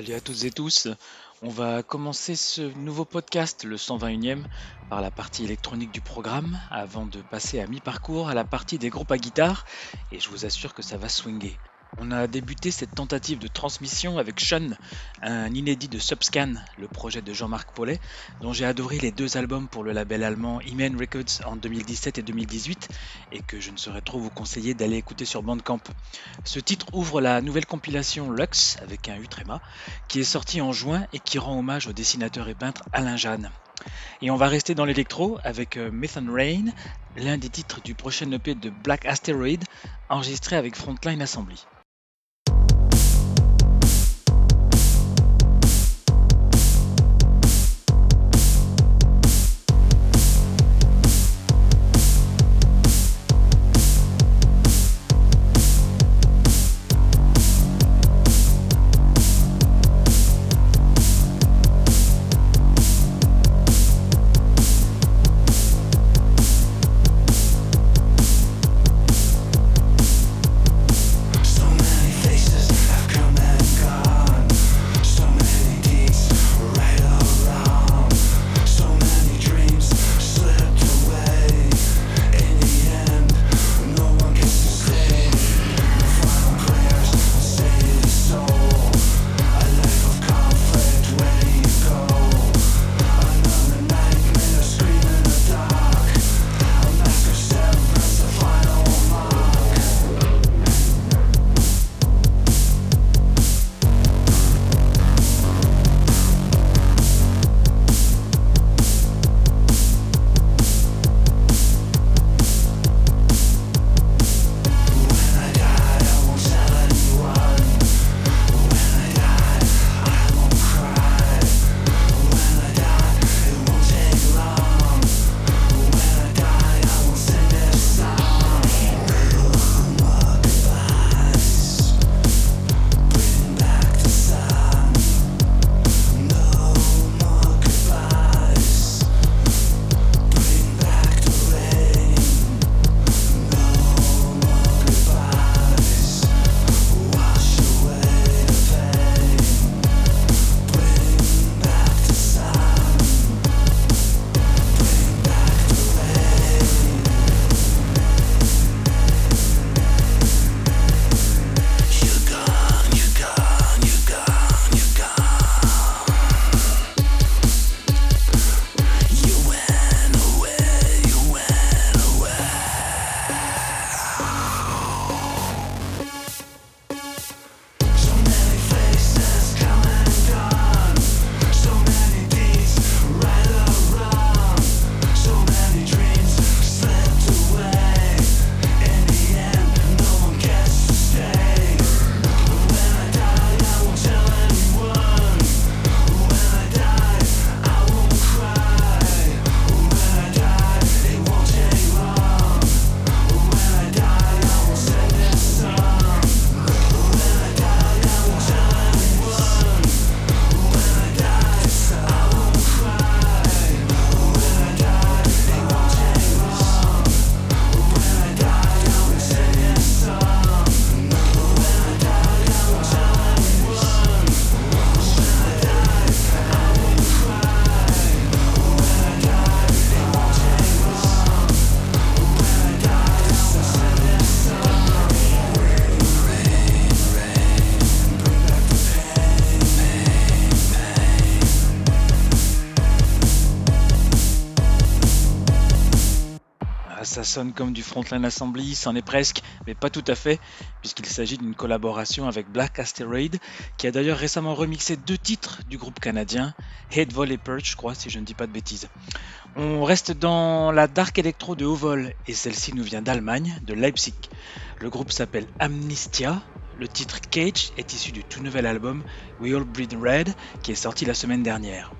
Salut à toutes et tous. On va commencer ce nouveau podcast, le 121e, par la partie électronique du programme, avant de passer à mi-parcours à la partie des groupes à guitare, et je vous assure que ça va swinguer. On a débuté cette tentative de transmission avec Sean, un inédit de Subscan, le projet de Jean-Marc Paulet, dont j'ai adoré les deux albums pour le label allemand Imen Records en 2017 et 2018, et que je ne saurais trop vous conseiller d'aller écouter sur Bandcamp. Ce titre ouvre la nouvelle compilation Lux, avec un U tréma, qui est sortie en juin et qui rend hommage au dessinateur et peintre Alain Jeanne. Et on va rester dans l'électro avec euh, Myth and Rain, l'un des titres du prochain EP de Black Asteroid, enregistré avec Frontline Assembly. Sonne comme du Frontline Assembly, c'en est presque, mais pas tout à fait, puisqu'il s'agit d'une collaboration avec Black Asteroid, qui a d'ailleurs récemment remixé deux titres du groupe canadien, Head Volley Perch, je crois, si je ne dis pas de bêtises. On reste dans la dark electro de haut vol, et celle-ci nous vient d'Allemagne, de Leipzig. Le groupe s'appelle Amnestia, le titre Cage est issu du tout nouvel album We All Breed Red, qui est sorti la semaine dernière.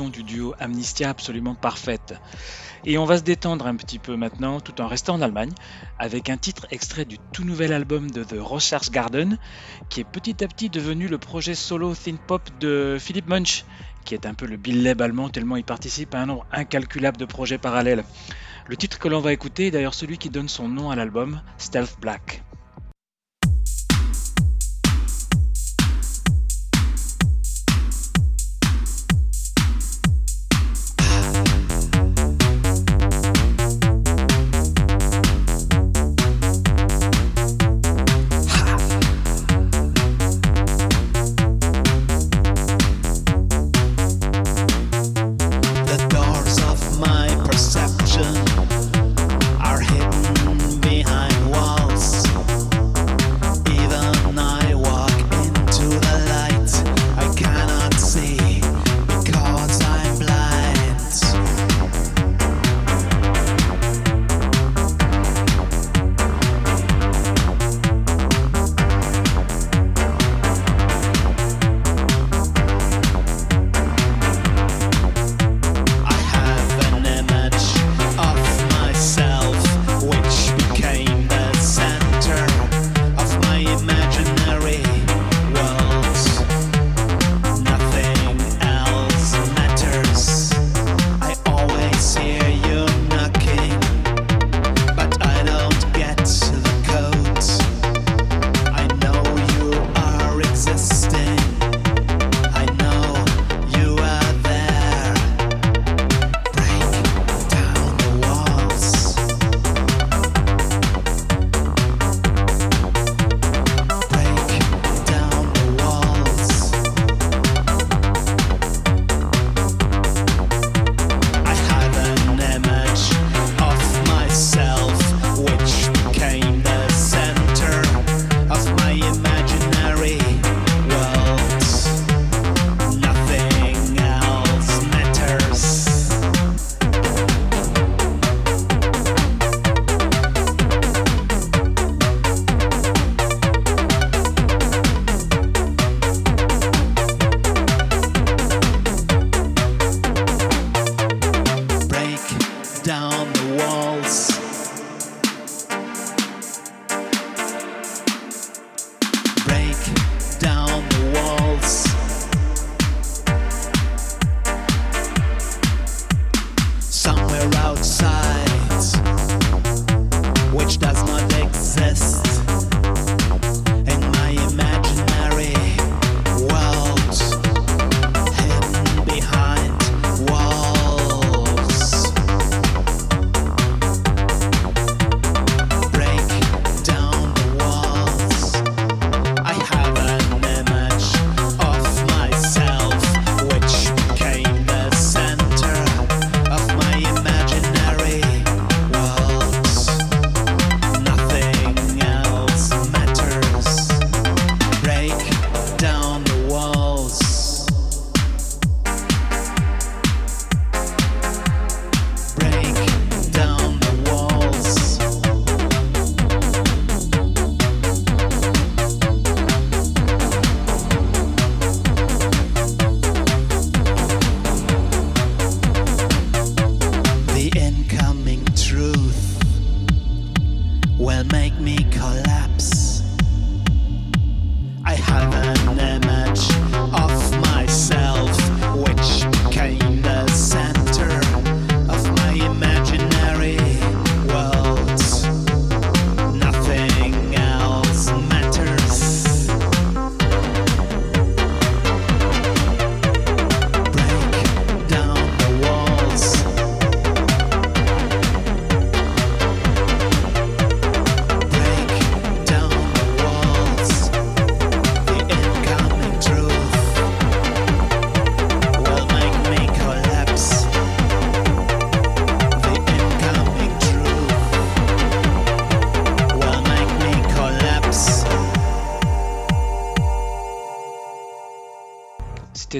Du duo Amnistia absolument parfaite. Et on va se détendre un petit peu maintenant tout en restant en Allemagne avec un titre extrait du tout nouvel album de The Research Garden qui est petit à petit devenu le projet solo synth pop de Philipp Munch qui est un peu le Bill Leb allemand tellement il participe à un nombre incalculable de projets parallèles. Le titre que l'on va écouter est d'ailleurs celui qui donne son nom à l'album, Stealth Black.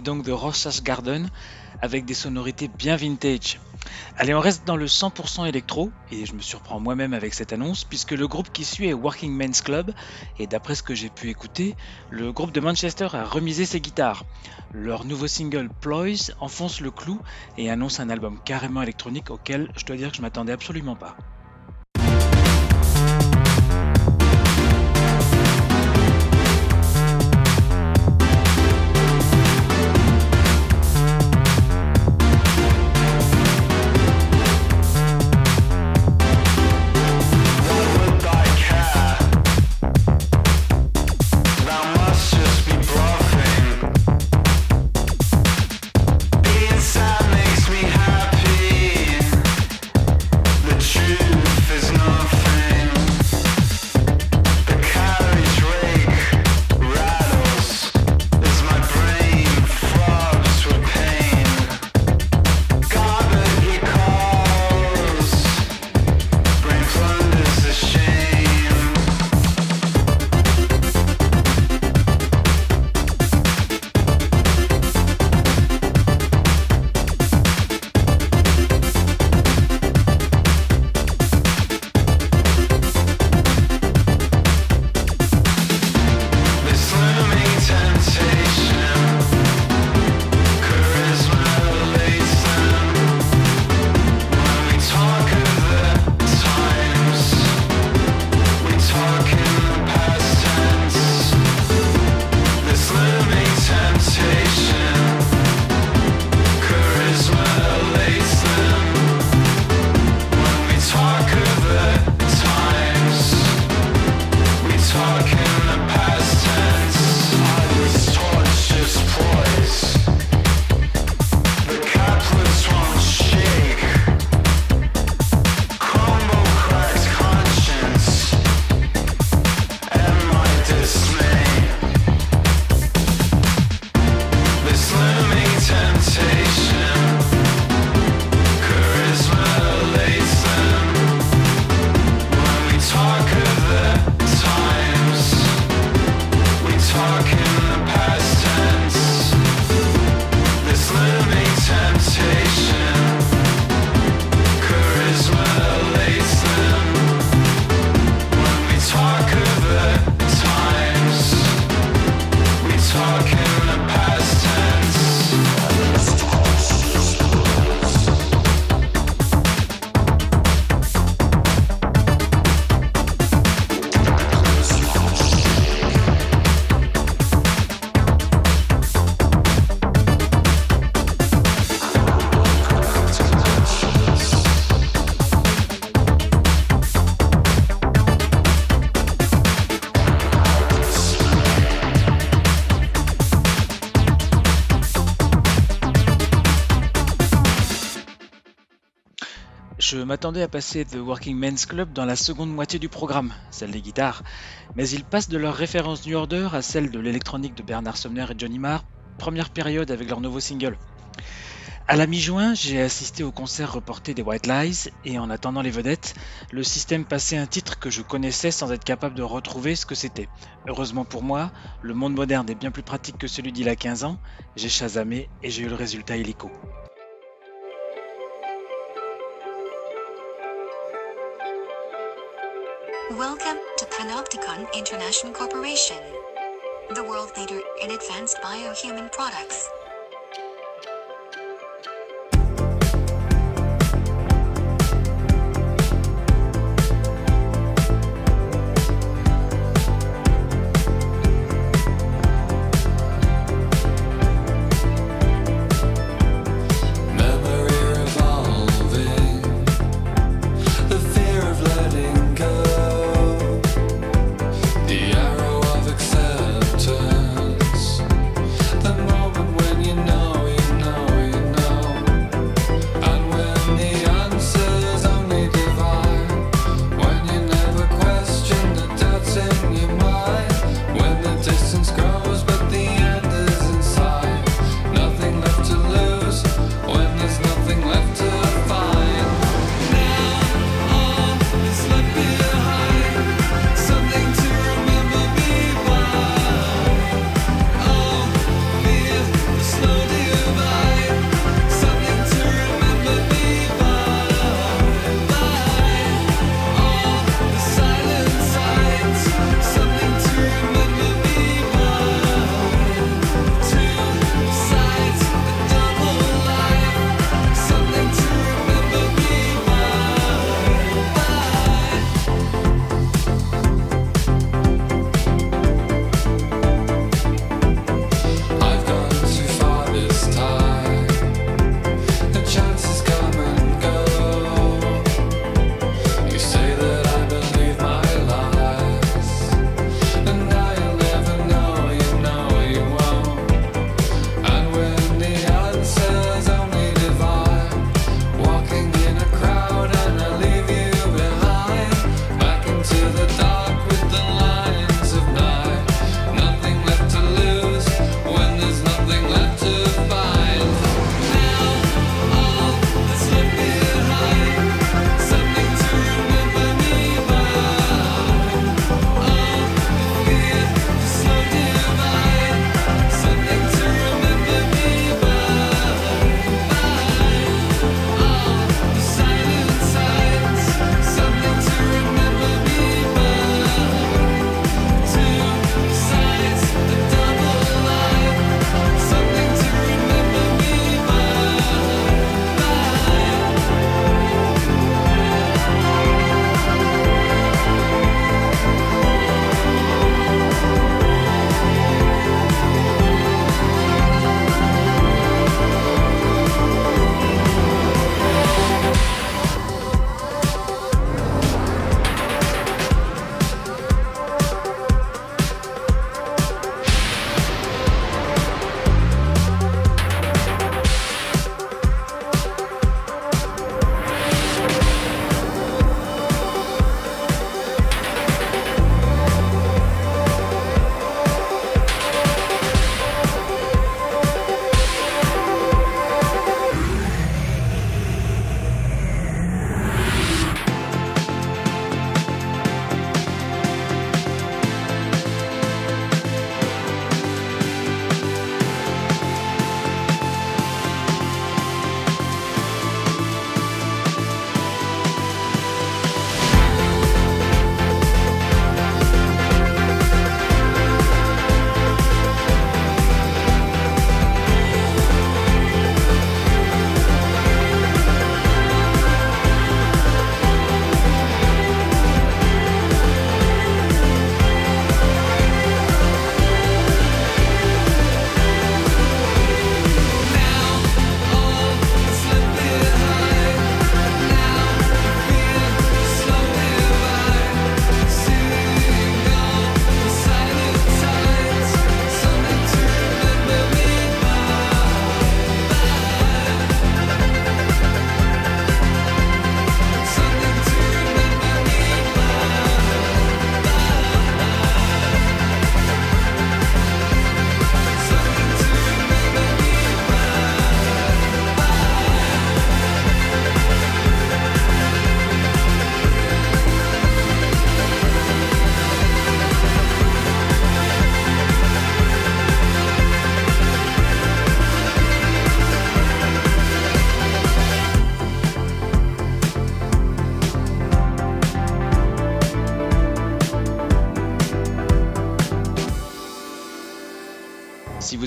Donc The Rosas Garden avec des sonorités bien vintage. Allez, on reste dans le 100% électro, et je me surprends moi-même avec cette annonce, puisque le groupe qui suit est Working Men's Club, et d'après ce que j'ai pu écouter, le groupe de Manchester a remisé ses guitares. Leur nouveau single Ploys enfonce le clou et annonce un album carrément électronique auquel je dois dire que je m'attendais absolument pas. M'attendais à passer The Working Men's Club dans la seconde moitié du programme, celle des guitares, mais ils passent de leur référence New Order à celle de l'électronique de Bernard Sumner et Johnny Marr, première période avec leur nouveau single. À la mi-juin, j'ai assisté au concert reporté des White Lies et en attendant les vedettes, le système passait un titre que je connaissais sans être capable de retrouver ce que c'était. Heureusement pour moi, le monde moderne est bien plus pratique que celui d'il y a 15 ans, j'ai chasamé et j'ai eu le résultat illico. Welcome to Panopticon International Corporation, the world leader in advanced biohuman products.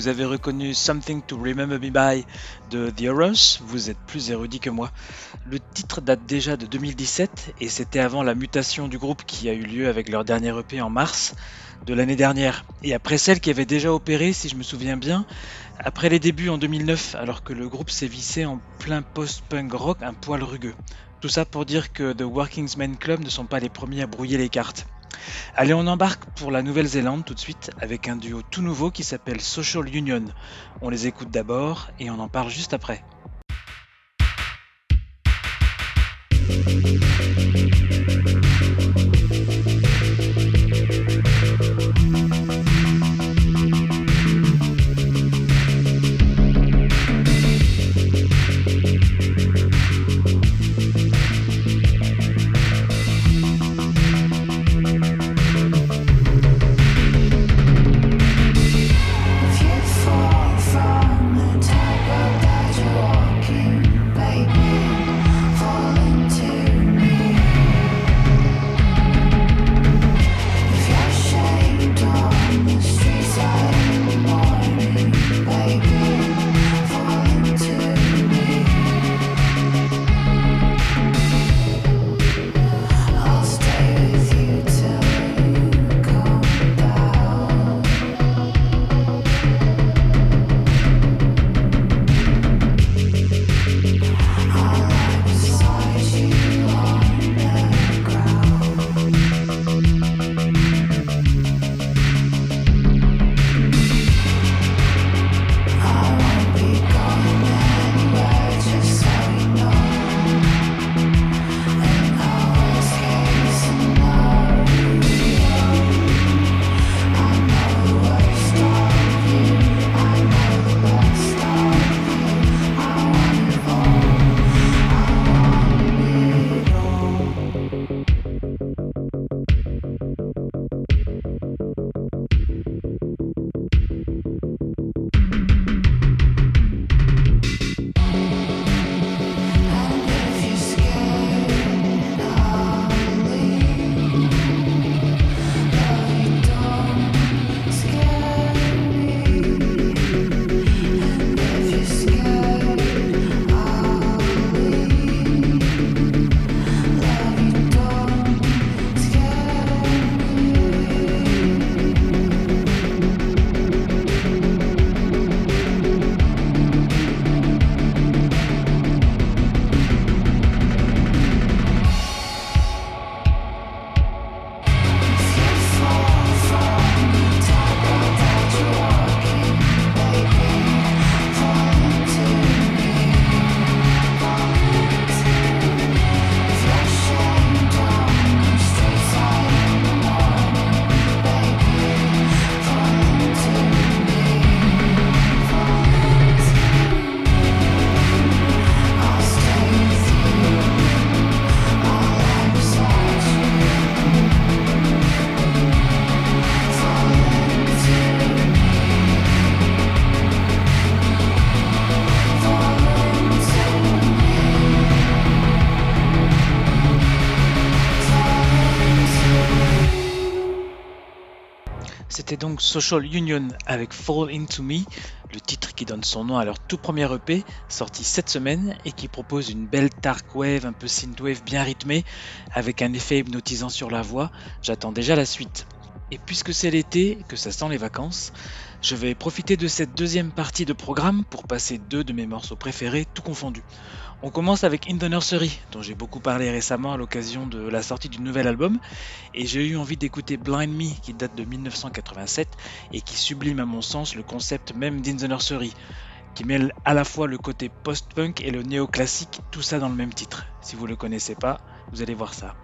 Vous avez reconnu Something to Remember Me By de The Horrors, vous êtes plus érudit que moi. Le titre date déjà de 2017 et c'était avant la mutation du groupe qui a eu lieu avec leur dernier EP en mars de l'année dernière. Et après celle qui avait déjà opéré, si je me souviens bien, après les débuts en 2009, alors que le groupe vissé en plein post-punk rock un poil rugueux. Tout ça pour dire que The Working's Club ne sont pas les premiers à brouiller les cartes. Allez, on embarque pour la Nouvelle-Zélande tout de suite avec un duo tout nouveau qui s'appelle Social Union. On les écoute d'abord et on en parle juste après. Donc Social Union avec Fall Into Me, le titre qui donne son nom à leur tout premier EP, sorti cette semaine et qui propose une belle dark wave, un peu synthwave bien rythmée, avec un effet hypnotisant sur la voix. J'attends déjà la suite. Et puisque c'est l'été, que ça sent les vacances, je vais profiter de cette deuxième partie de programme pour passer deux de mes morceaux préférés, tout confondus. On commence avec In the Nursery, dont j'ai beaucoup parlé récemment à l'occasion de la sortie du nouvel album, et j'ai eu envie d'écouter Blind Me, qui date de 1987, et qui sublime à mon sens le concept même d'In the Nursery, qui mêle à la fois le côté post-punk et le néoclassique, tout ça dans le même titre. Si vous ne le connaissez pas, vous allez voir ça.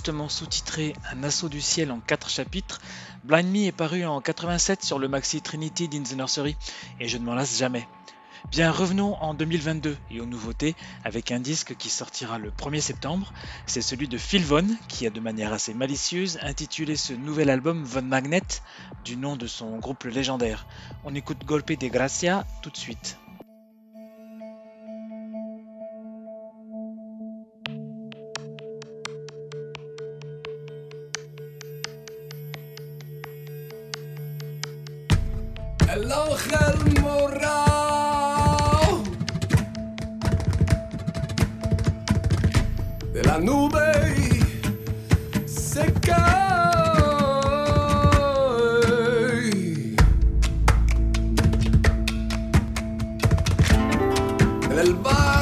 Justement sous-titré Un assaut du ciel en 4 chapitres, Blind Me est paru en 87 sur le maxi Trinity in the Nursery et je ne m'en lasse jamais. Bien, revenons en 2022 et aux nouveautés avec un disque qui sortira le 1er septembre. C'est celui de Phil Von qui a de manière assez malicieuse intitulé ce nouvel album Von Magnet du nom de son groupe légendaire. On écoute Golpe de Gracia tout de suite. el bar.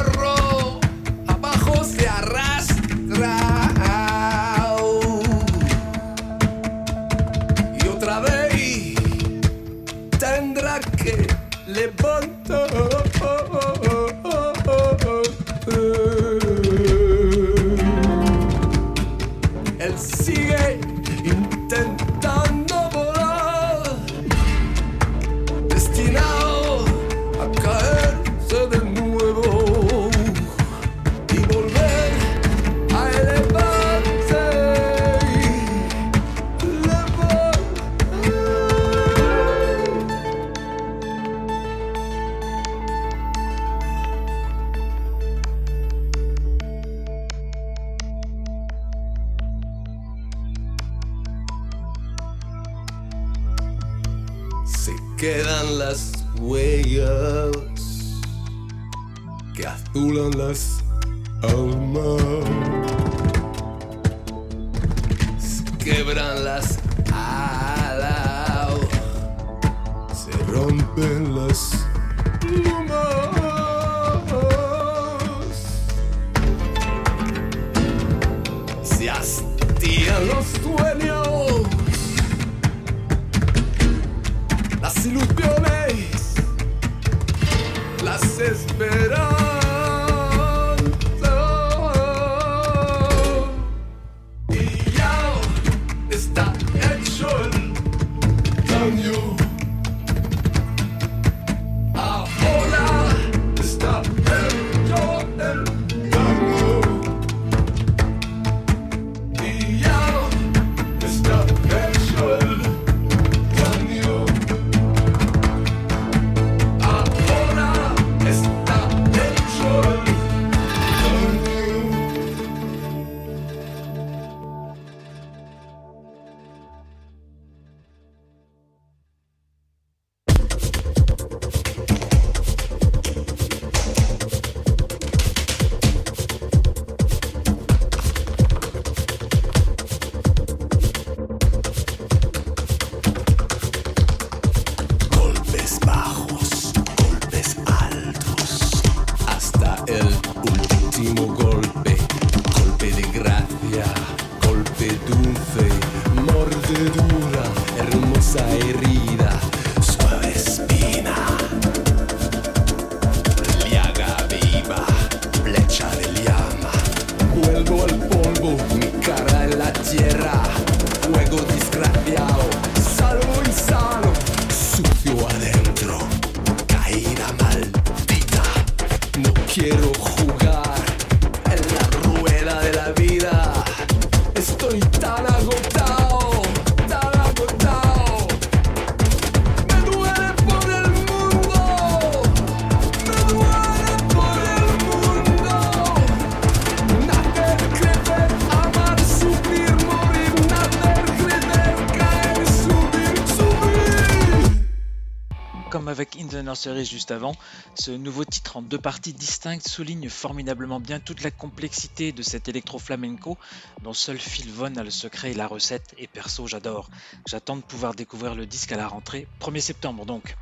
Nursery juste avant, ce nouveau titre en deux parties distinctes souligne formidablement bien toute la complexité de cet électro-flamenco dont seul Phil Von a le secret et la recette, et perso j'adore. J'attends de pouvoir découvrir le disque à la rentrée, 1er septembre donc.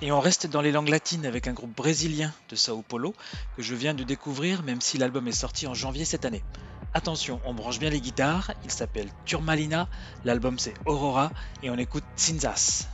Et on reste dans les langues latines avec un groupe brésilien de Sao Paulo que je viens de découvrir même si l'album est sorti en janvier cette année. Attention, on branche bien les guitares, il s'appelle Turmalina, l'album c'est Aurora et on écoute Cinzas.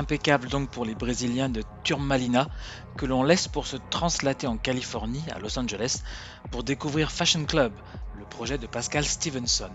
Impeccable donc pour les Brésiliens de Turmalina que l'on laisse pour se translater en Californie, à Los Angeles, pour découvrir Fashion Club, le projet de Pascal Stevenson.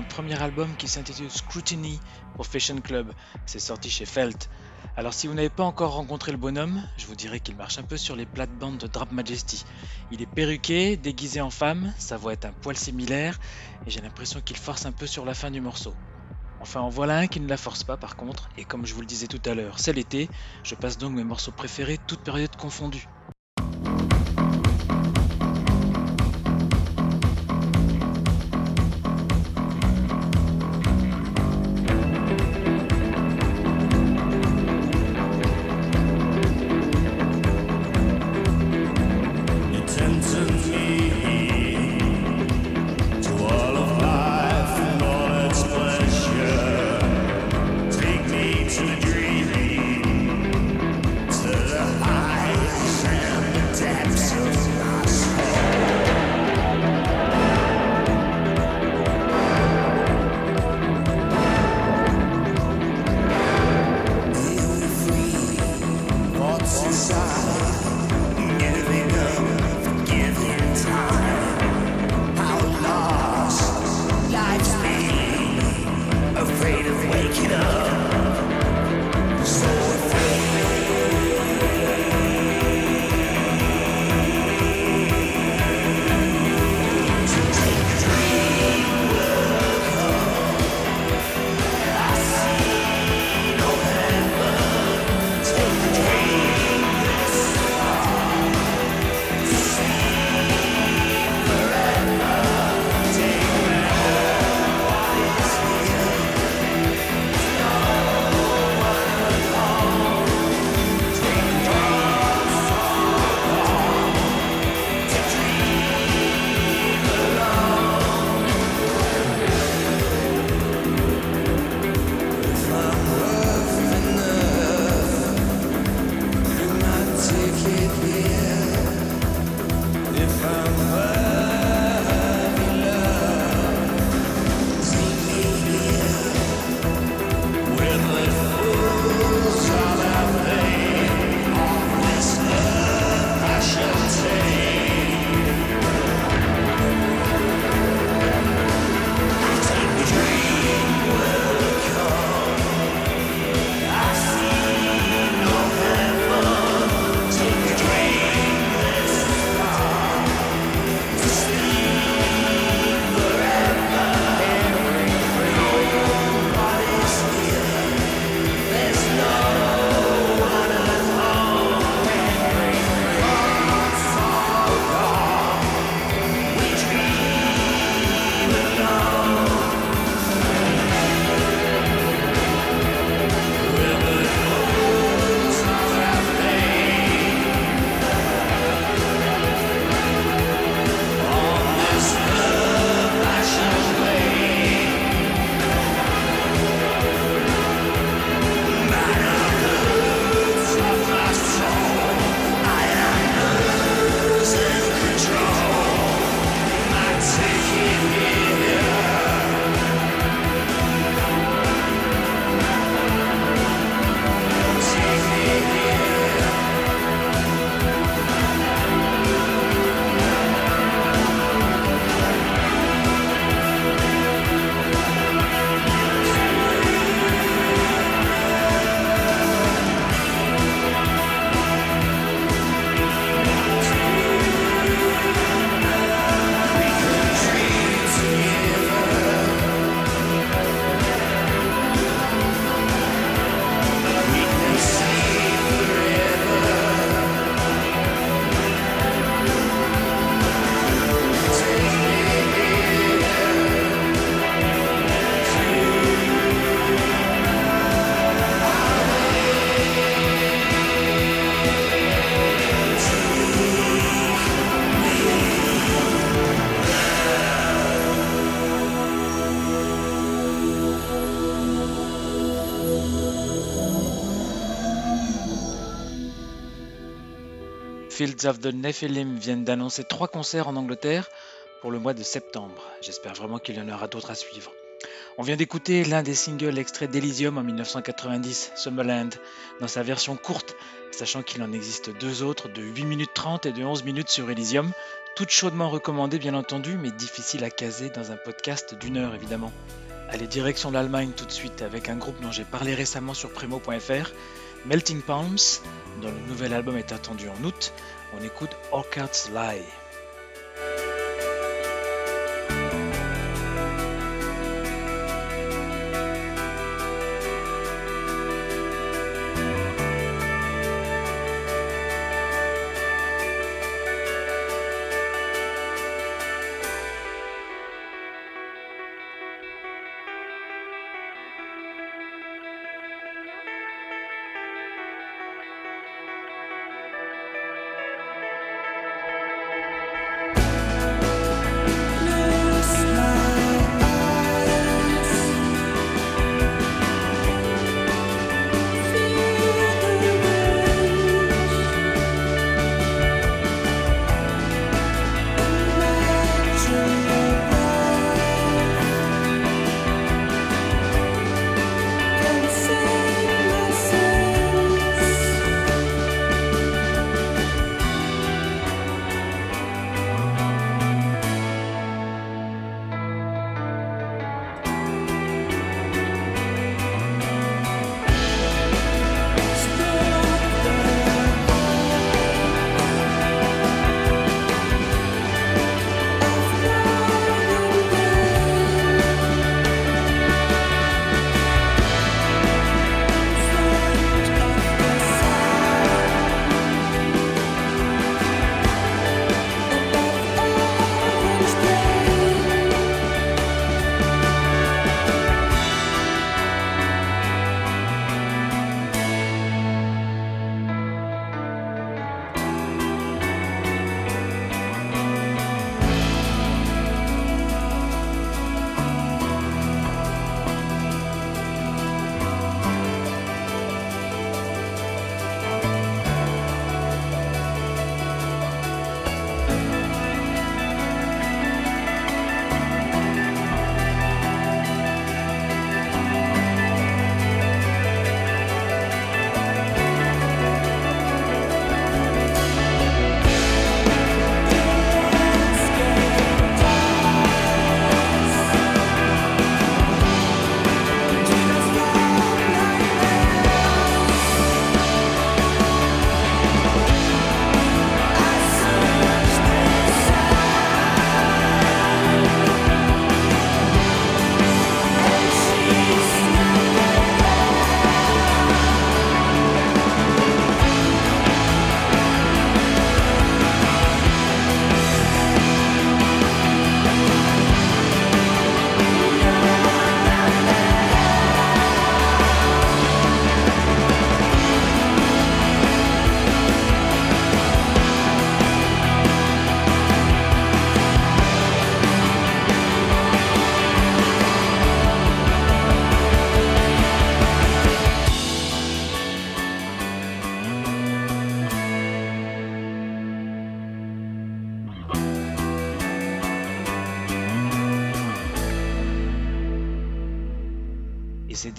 Un premier album qui s'intitule Scrutiny pour Fashion Club. C'est sorti chez Felt. Alors si vous n'avez pas encore rencontré le bonhomme, je vous dirais qu'il marche un peu sur les plates-bandes de Drap Majesty. Il est perruqué, déguisé en femme, sa voix est un poil similaire, et j'ai l'impression qu'il force un peu sur la fin du morceau. Enfin en voilà un qui ne la force pas par contre, et comme je vous le disais tout à l'heure, c'est l'été, je passe donc mes morceaux préférés, toutes périodes confondues. Fields of the Nephilim viennent d'annoncer trois concerts en Angleterre pour le mois de septembre. J'espère vraiment qu'il y en aura d'autres à suivre. On vient d'écouter l'un des singles extraits d'Elysium en 1990, Summerland, dans sa version courte, sachant qu'il en existe deux autres de 8 minutes 30 et de 11 minutes sur Elysium, toutes chaudement recommandées bien entendu, mais difficiles à caser dans un podcast d'une heure évidemment. Allez, direction l'Allemagne tout de suite avec un groupe dont j'ai parlé récemment sur Premo.fr, Melting Palms, dont le nouvel album est attendu en août. On écoute Orchard's Lie.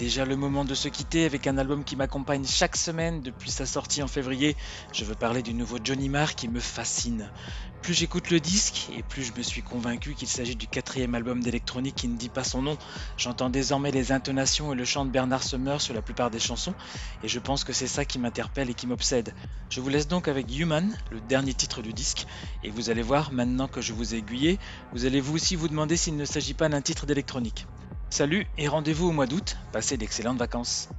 Déjà le moment de se quitter avec un album qui m'accompagne chaque semaine depuis sa sortie en février. Je veux parler du nouveau Johnny Marr qui me fascine. Plus j'écoute le disque et plus je me suis convaincu qu'il s'agit du quatrième album d'électronique qui ne dit pas son nom. J'entends désormais les intonations et le chant de Bernard Summer sur la plupart des chansons et je pense que c'est ça qui m'interpelle et qui m'obsède. Je vous laisse donc avec Human, le dernier titre du disque, et vous allez voir maintenant que je vous ai aiguillé, vous allez vous aussi vous demander s'il ne s'agit pas d'un titre d'électronique. Salut et rendez-vous au mois d'août. Passez d'excellentes vacances.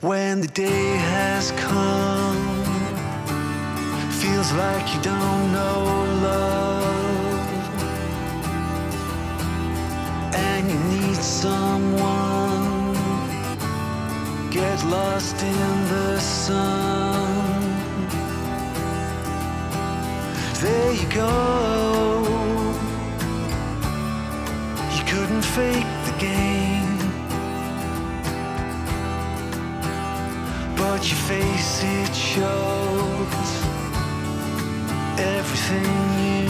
When the day has come, feels like you don't know love, and you need someone. Get lost in the sun. There you go. couldn't fake the game. But your face, it shows everything you.